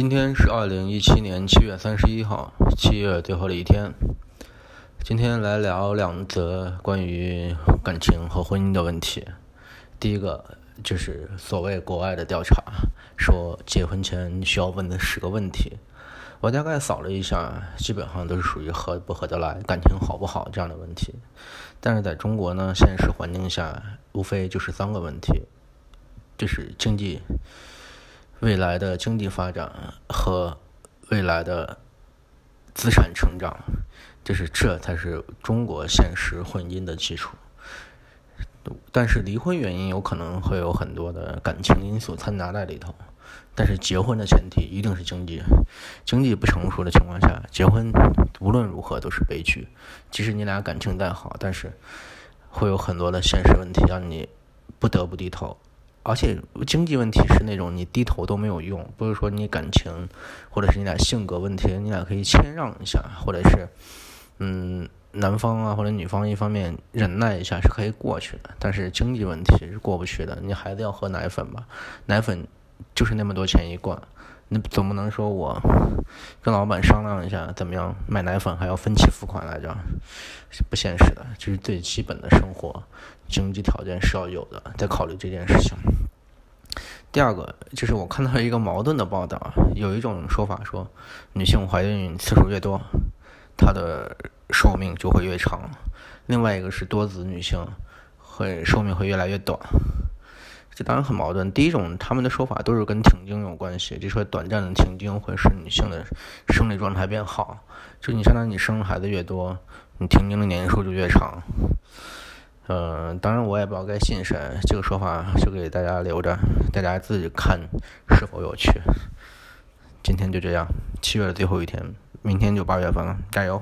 今天是二零一七年七月三十一号，七月最后的一天。今天来聊两则关于感情和婚姻的问题。第一个就是所谓国外的调查，说结婚前需要问的十个问题。我大概扫了一下，基本上都是属于合不合得来、感情好不好这样的问题。但是在中国呢，现实环境下，无非就是三个问题，就是经济。未来的经济发展和未来的资产成长，就是这才是中国现实婚姻的基础。但是离婚原因有可能会有很多的感情因素掺杂在里头，但是结婚的前提一定是经济。经济不成熟的情况下，结婚无论如何都是悲剧。即使你俩感情再好，但是会有很多的现实问题让你不得不低头。而且经济问题是那种你低头都没有用，不是说你感情或者是你俩性格问题，你俩可以谦让一下，或者是嗯男方啊或者女方一方面忍耐一下是可以过去的。但是经济问题是过不去的，你孩子要喝奶粉吧，奶粉就是那么多钱一罐，你总不能说我跟老板商量一下怎么样买奶粉还要分期付款来着，不现实的，这是最基本的生活。经济条件是要有的，在考虑这件事情。第二个就是我看到一个矛盾的报道，有一种说法说，女性怀孕次数越多，她的寿命就会越长；另外一个是多子女性会寿命会越来越短。这当然很矛盾。第一种，他们的说法都是跟停经有关系，就说短暂的停经会使女性的生理状态变好，就你相当于你生孩子越多，你停经的年数就越长。嗯，当然我也不知道该信谁，这个说法就给大家留着，大家自己看是否有趣。今天就这样，七月的最后一天，明天就八月份了，加油！